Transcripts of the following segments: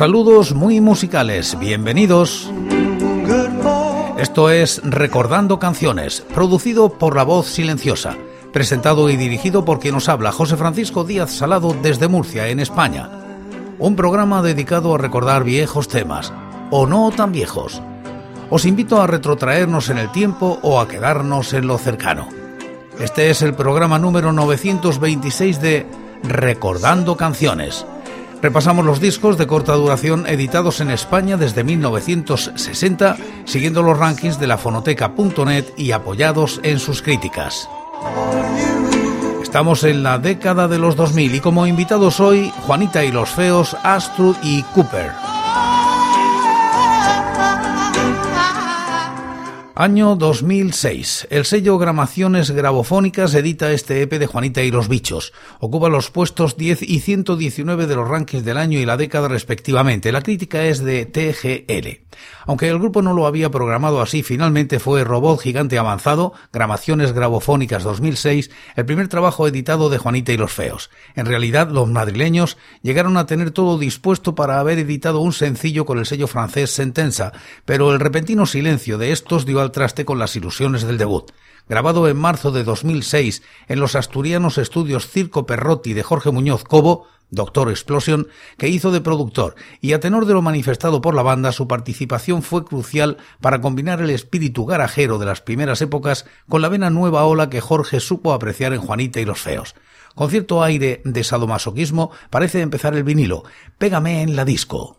Saludos muy musicales, bienvenidos. Esto es Recordando Canciones, producido por La Voz Silenciosa, presentado y dirigido por quien nos habla, José Francisco Díaz Salado desde Murcia, en España. Un programa dedicado a recordar viejos temas, o no tan viejos. Os invito a retrotraernos en el tiempo o a quedarnos en lo cercano. Este es el programa número 926 de Recordando Canciones Repasamos los discos de corta duración editados en España desde 1960, siguiendo los rankings de la fonoteca.net y apoyados en sus críticas. Estamos en la década de los 2000 y como invitados hoy, Juanita y los Feos, Astrud y Cooper. Año 2006. El sello Gramaciones Grabofónicas edita este EP de Juanita y los Bichos. Ocupa los puestos 10 y 119 de los rankings del año y la década respectivamente. La crítica es de TGL. Aunque el grupo no lo había programado así, finalmente fue Robot Gigante Avanzado, Gramaciones Grabofónicas 2006, el primer trabajo editado de Juanita y los Feos. En realidad, los madrileños llegaron a tener todo dispuesto para haber editado un sencillo con el sello francés Sentenza, pero el repentino silencio de estos dio al traste con las ilusiones del debut. Grabado en marzo de 2006 en los asturianos estudios Circo Perrotti de Jorge Muñoz Cobo, Doctor Explosion, que hizo de productor, y a tenor de lo manifestado por la banda, su participación fue crucial para combinar el espíritu garajero de las primeras épocas con la vena nueva ola que Jorge supo apreciar en Juanita y los Feos. Con cierto aire de sadomasoquismo parece empezar el vinilo. Pégame en la disco.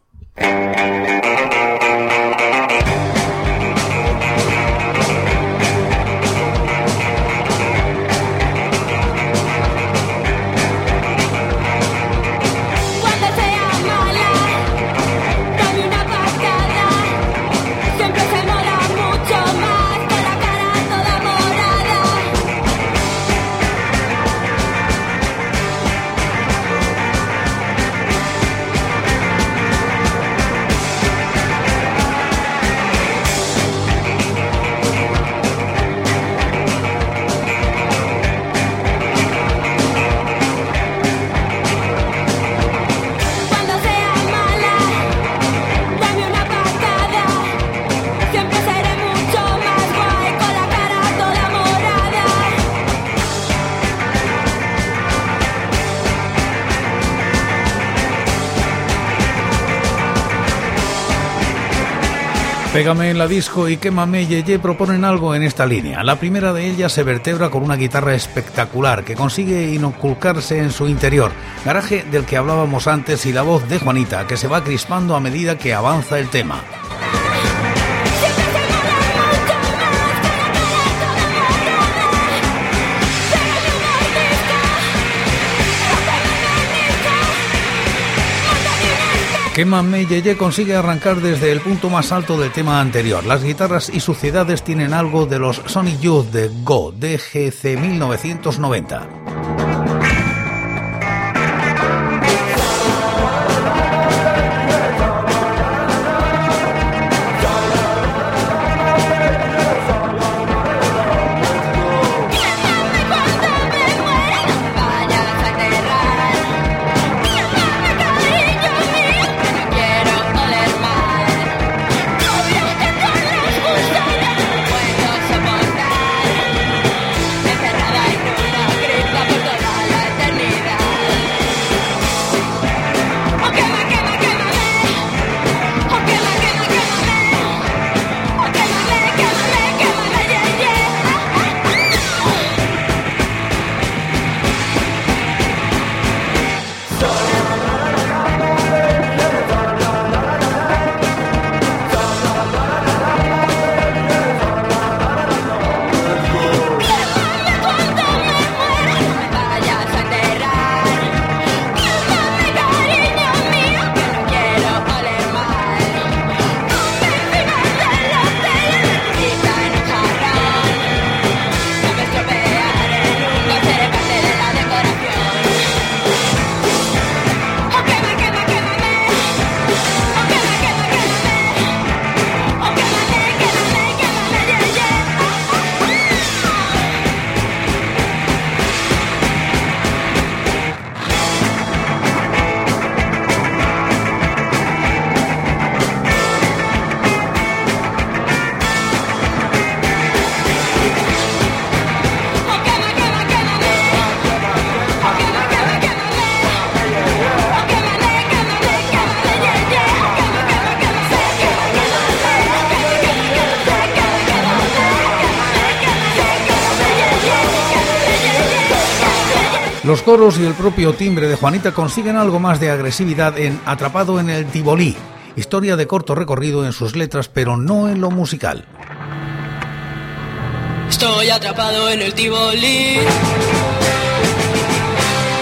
Pégame en la disco y quémame Yeye proponen algo en esta línea. La primera de ellas se vertebra con una guitarra espectacular que consigue inoculcarse en su interior, garaje del que hablábamos antes y la voz de Juanita que se va crispando a medida que avanza el tema. Quémame Yeye consigue arrancar desde el punto más alto del tema anterior. Las guitarras y suciedades tienen algo de los Sonic Youth de Go, DGC 1990. Coros y el propio timbre de Juanita consiguen algo más de agresividad en Atrapado en el Tibolí, historia de corto recorrido en sus letras, pero no en lo musical. Estoy atrapado en el Tibolí.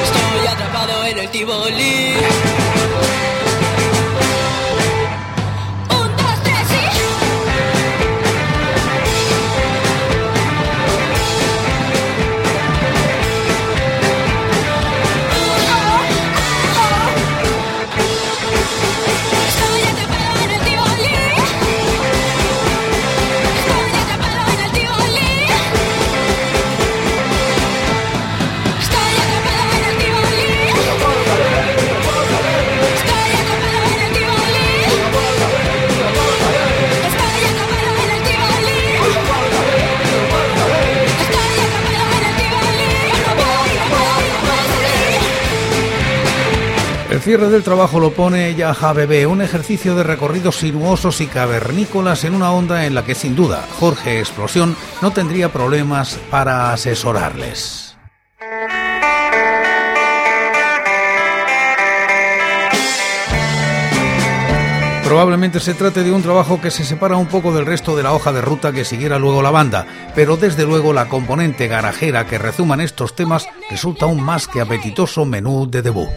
Estoy atrapado en el Tibolí. Cierre del trabajo lo pone Yaja Bebé, un ejercicio de recorridos sinuosos y cavernícolas en una onda en la que sin duda Jorge Explosión no tendría problemas para asesorarles. Probablemente se trate de un trabajo que se separa un poco del resto de la hoja de ruta que siguiera luego la banda, pero desde luego la componente garajera que rezuman estos temas resulta un más que apetitoso menú de debut.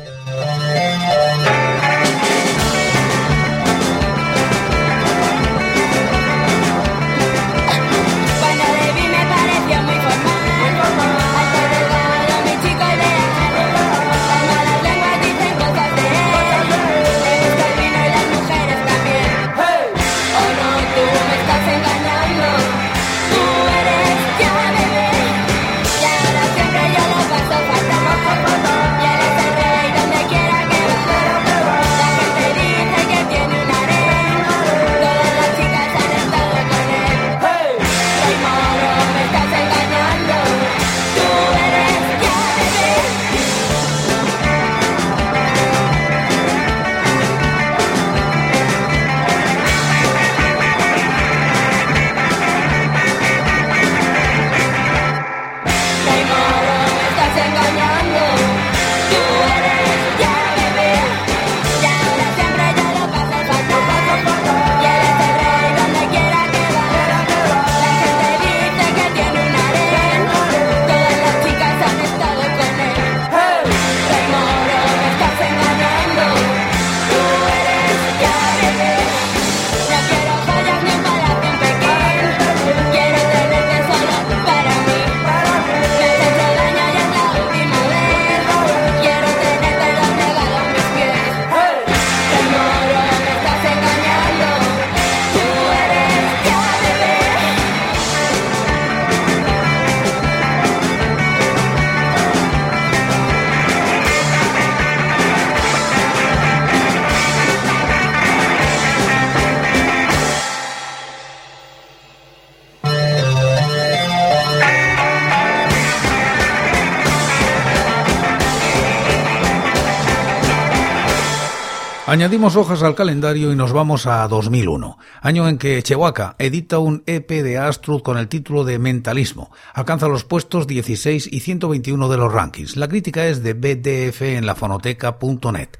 Añadimos hojas al calendario y nos vamos a 2001, año en que Chewaka edita un EP de Astrud con el título de Mentalismo. Alcanza los puestos 16 y 121 de los rankings. La crítica es de BDF en la fonoteca.net.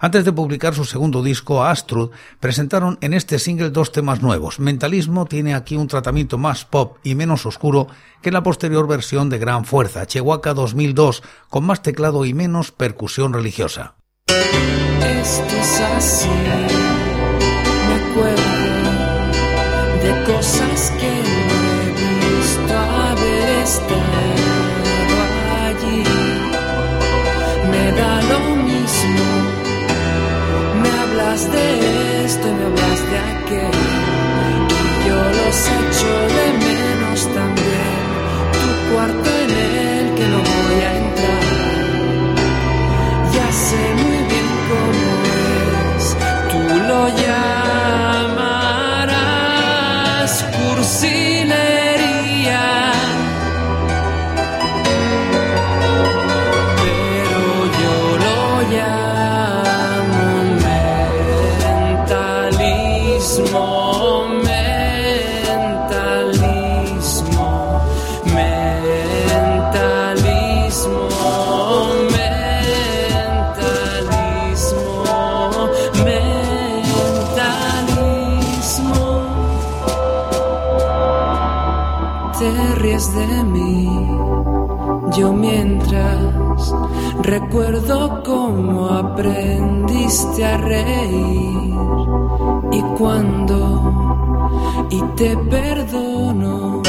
Antes de publicar su segundo disco, Astrud presentaron en este single dos temas nuevos. Mentalismo tiene aquí un tratamiento más pop y menos oscuro que la posterior versión de Gran Fuerza, Chewaka 2002, con más teclado y menos percusión religiosa. Esto es así, me acuerdo de cosas que no he visto haber estado allí. Me da lo mismo, me hablas de esto y me hablas de aquello. Y yo los echo de menos Yo mientras recuerdo cómo aprendiste a reír y cuando y te perdono.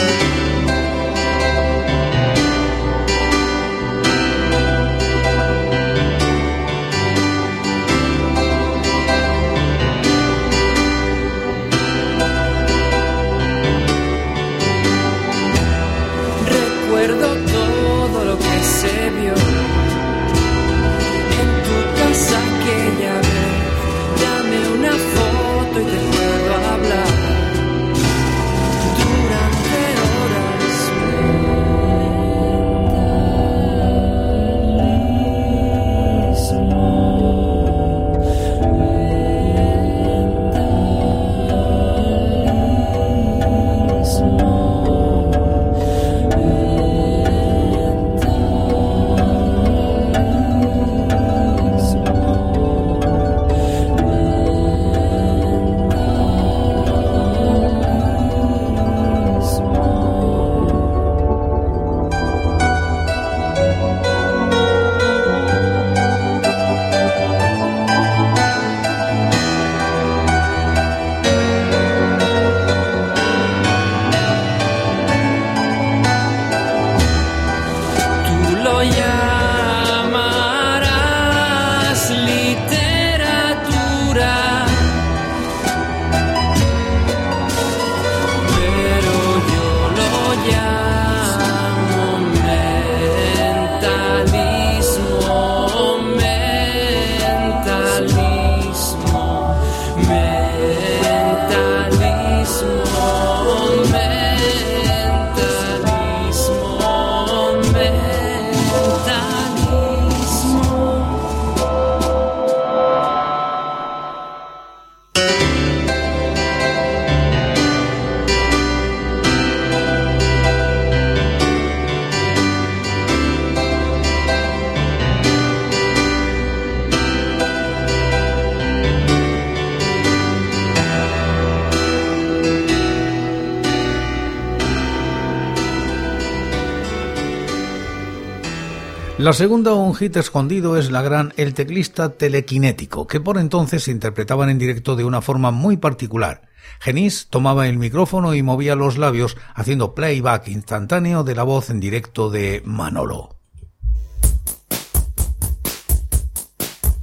La segunda, un hit escondido, es la gran El teclista telequinético, que por entonces se interpretaban en directo de una forma muy particular. Genis tomaba el micrófono y movía los labios haciendo playback instantáneo de la voz en directo de Manolo.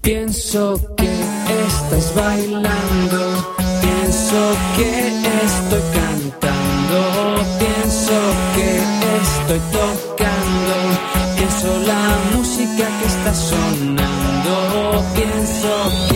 Pienso que estás bailando, pienso que estoy cantando, pienso que estoy tocando la música que está sonando. Pienso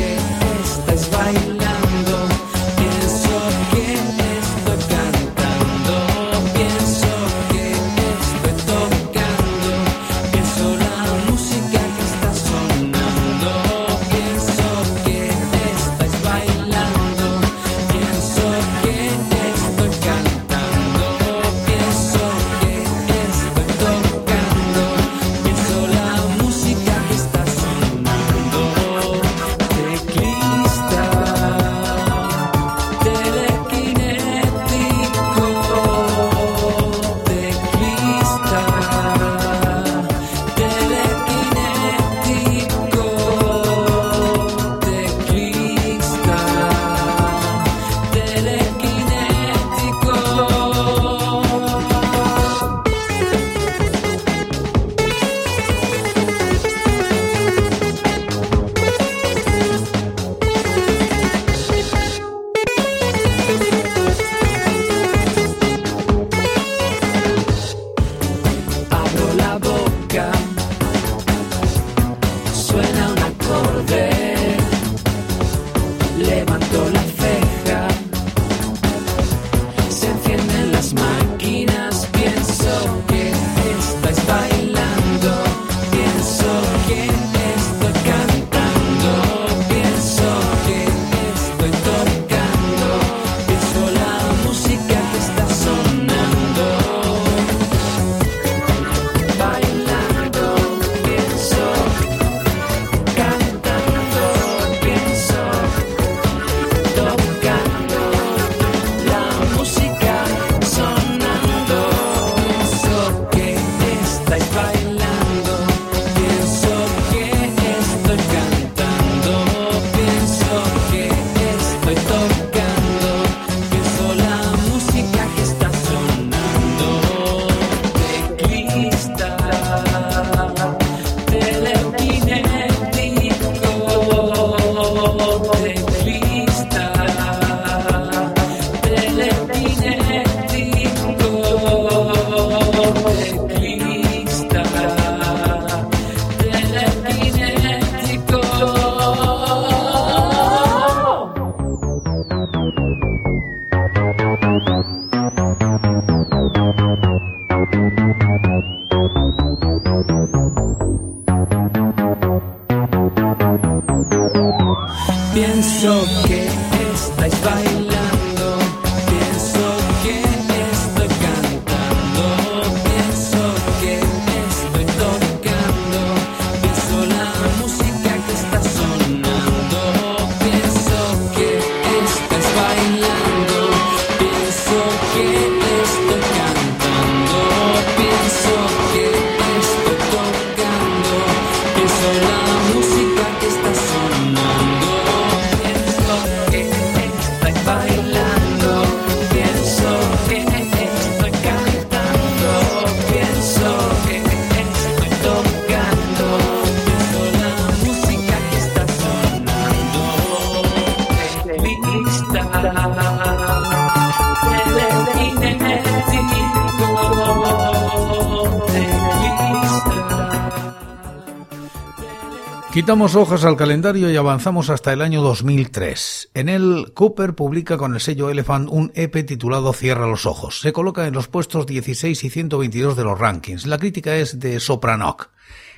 Quitamos hojas al calendario y avanzamos hasta el año 2003. En él, Cooper publica con el sello Elephant un EP titulado Cierra los ojos. Se coloca en los puestos 16 y 122 de los rankings. La crítica es de Sopranoc.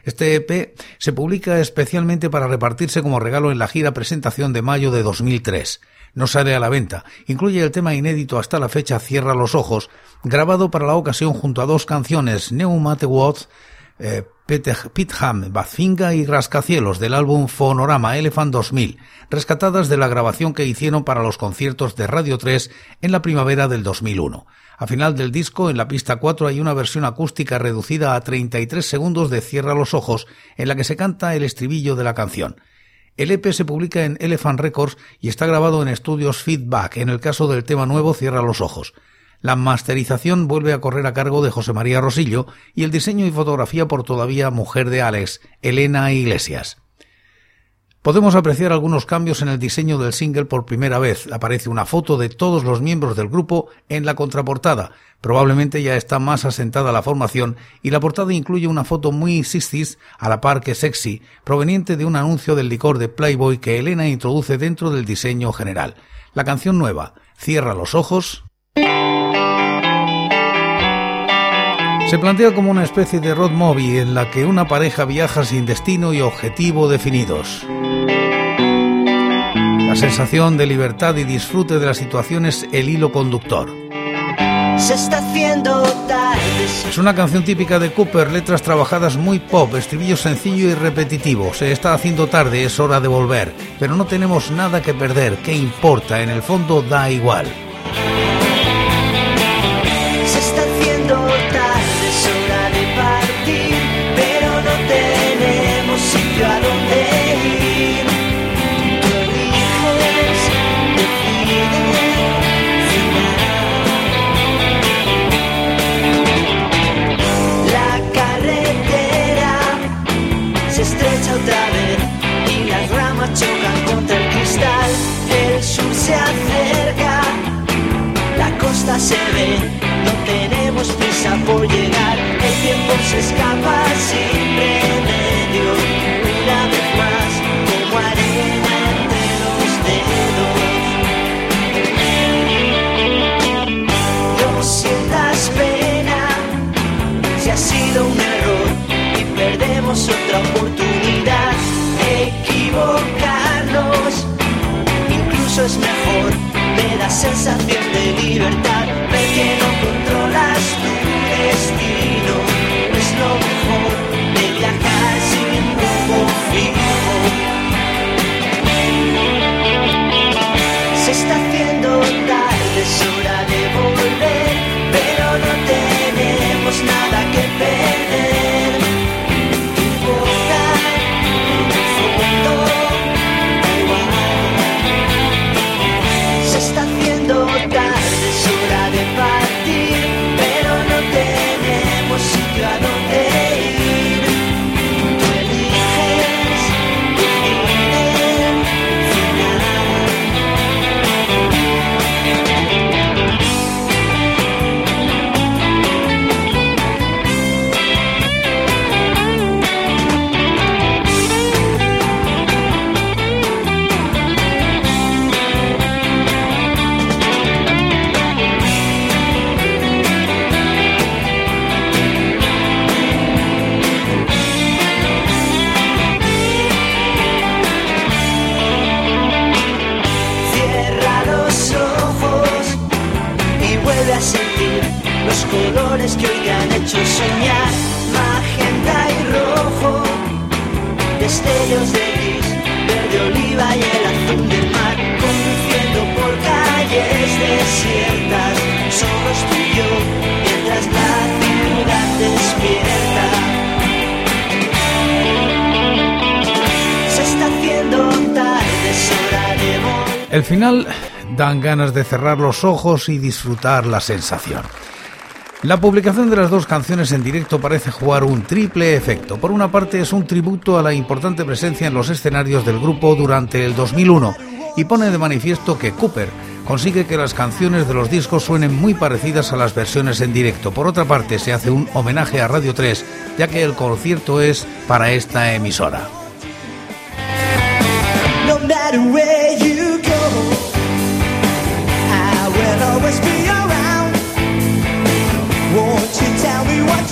Este EP se publica especialmente para repartirse como regalo en la gira presentación de mayo de 2003. No sale a la venta. Incluye el tema inédito hasta la fecha Cierra los ojos, grabado para la ocasión junto a dos canciones, Neumate Watts, eh, Pitham, Bazfinga y Rascacielos del álbum Fonorama Elephant 2000, rescatadas de la grabación que hicieron para los conciertos de Radio 3 en la primavera del 2001. A final del disco, en la pista 4 hay una versión acústica reducida a 33 segundos de Cierra los ojos, en la que se canta el estribillo de la canción. El EP se publica en Elephant Records y está grabado en estudios Feedback, en el caso del tema nuevo Cierra los ojos. La masterización vuelve a correr a cargo de José María Rosillo y el diseño y fotografía por todavía mujer de Alex, Elena Iglesias. Podemos apreciar algunos cambios en el diseño del single por primera vez. Aparece una foto de todos los miembros del grupo en la contraportada. Probablemente ya está más asentada la formación y la portada incluye una foto muy sistis a la par que sexy, proveniente de un anuncio del licor de Playboy que Elena introduce dentro del diseño general. La canción nueva, Cierra los ojos, Se plantea como una especie de road movie en la que una pareja viaja sin destino y objetivo definidos. La sensación de libertad y disfrute de la situación es el hilo conductor. Se está haciendo Es una canción típica de Cooper, letras trabajadas muy pop, estribillo sencillo y repetitivo. Se está haciendo tarde, es hora de volver, pero no tenemos nada que perder. ¿Qué importa? En el fondo da igual. El final dan ganas de cerrar los ojos y disfrutar la sensación. La publicación de las dos canciones en directo parece jugar un triple efecto. Por una parte es un tributo a la importante presencia en los escenarios del grupo durante el 2001 y pone de manifiesto que Cooper consigue que las canciones de los discos suenen muy parecidas a las versiones en directo. Por otra parte se hace un homenaje a Radio 3 ya que el concierto es para esta emisora. No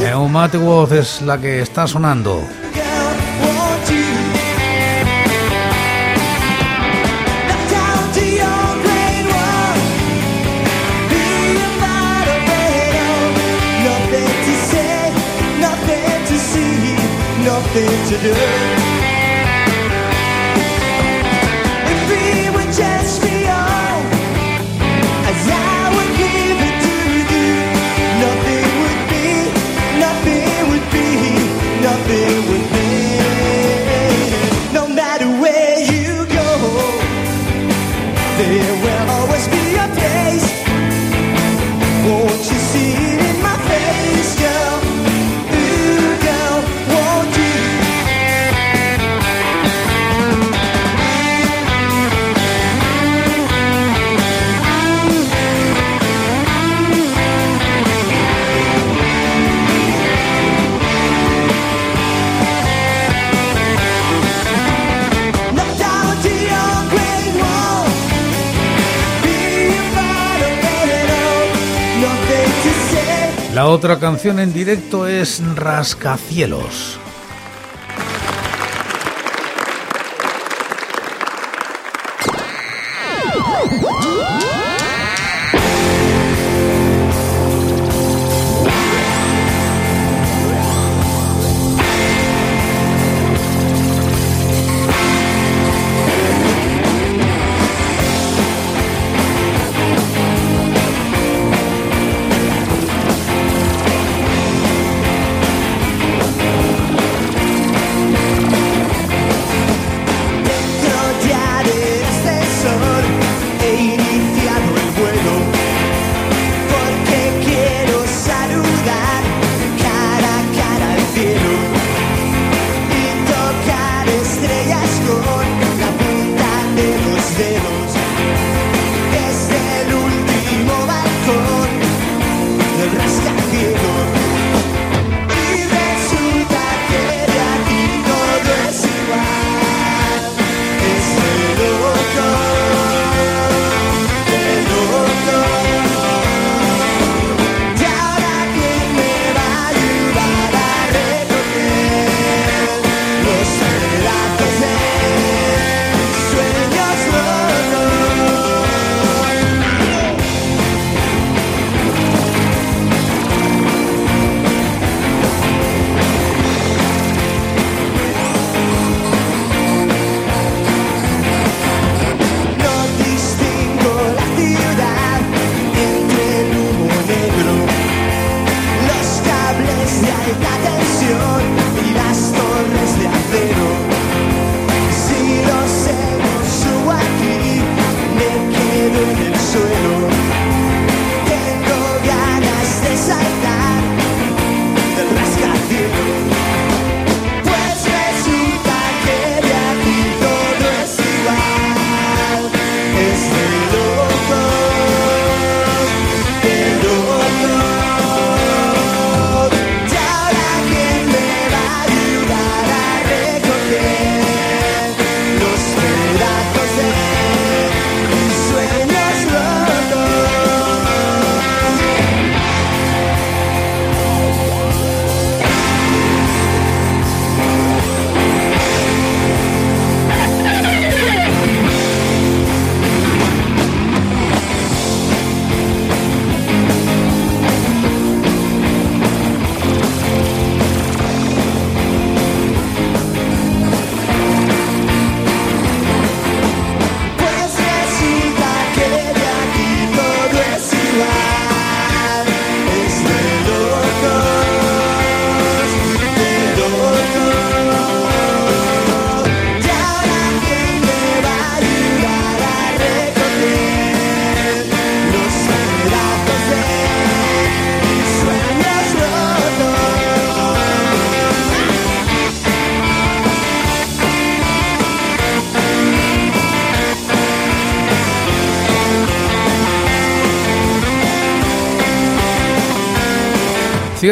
tell me what you Neumatic Wolf es la que está sonando. Otra canción en directo es Rascacielos.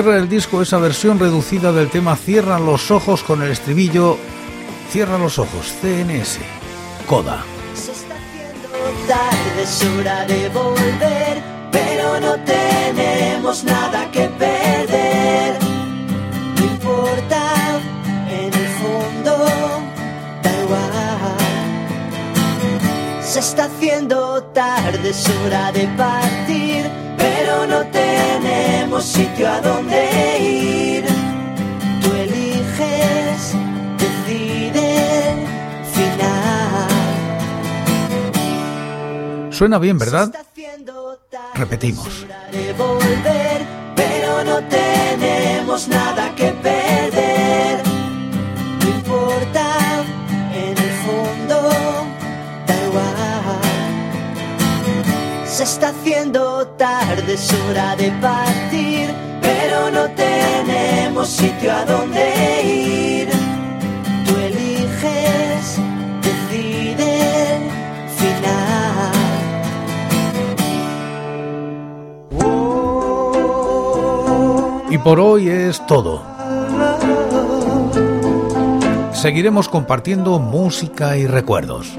Cierra el disco esa versión reducida del tema Cierra los ojos con el estribillo Cierra los ojos, CNS, Coda. Se está haciendo tarde, es hora de volver, pero no tenemos nada que perder. No importa, en el fondo, da igual. Se está haciendo tarde, es hora de partir, no tenemos sitio a donde ir. Tú eliges, decide, final. Suena bien, ¿verdad? Repetimos. volver, pero no tenemos nada que perder. Está haciendo tarde, es hora de partir, pero no tenemos sitio a donde ir. Tú eliges, decide, final. Y por hoy es todo. Seguiremos compartiendo música y recuerdos.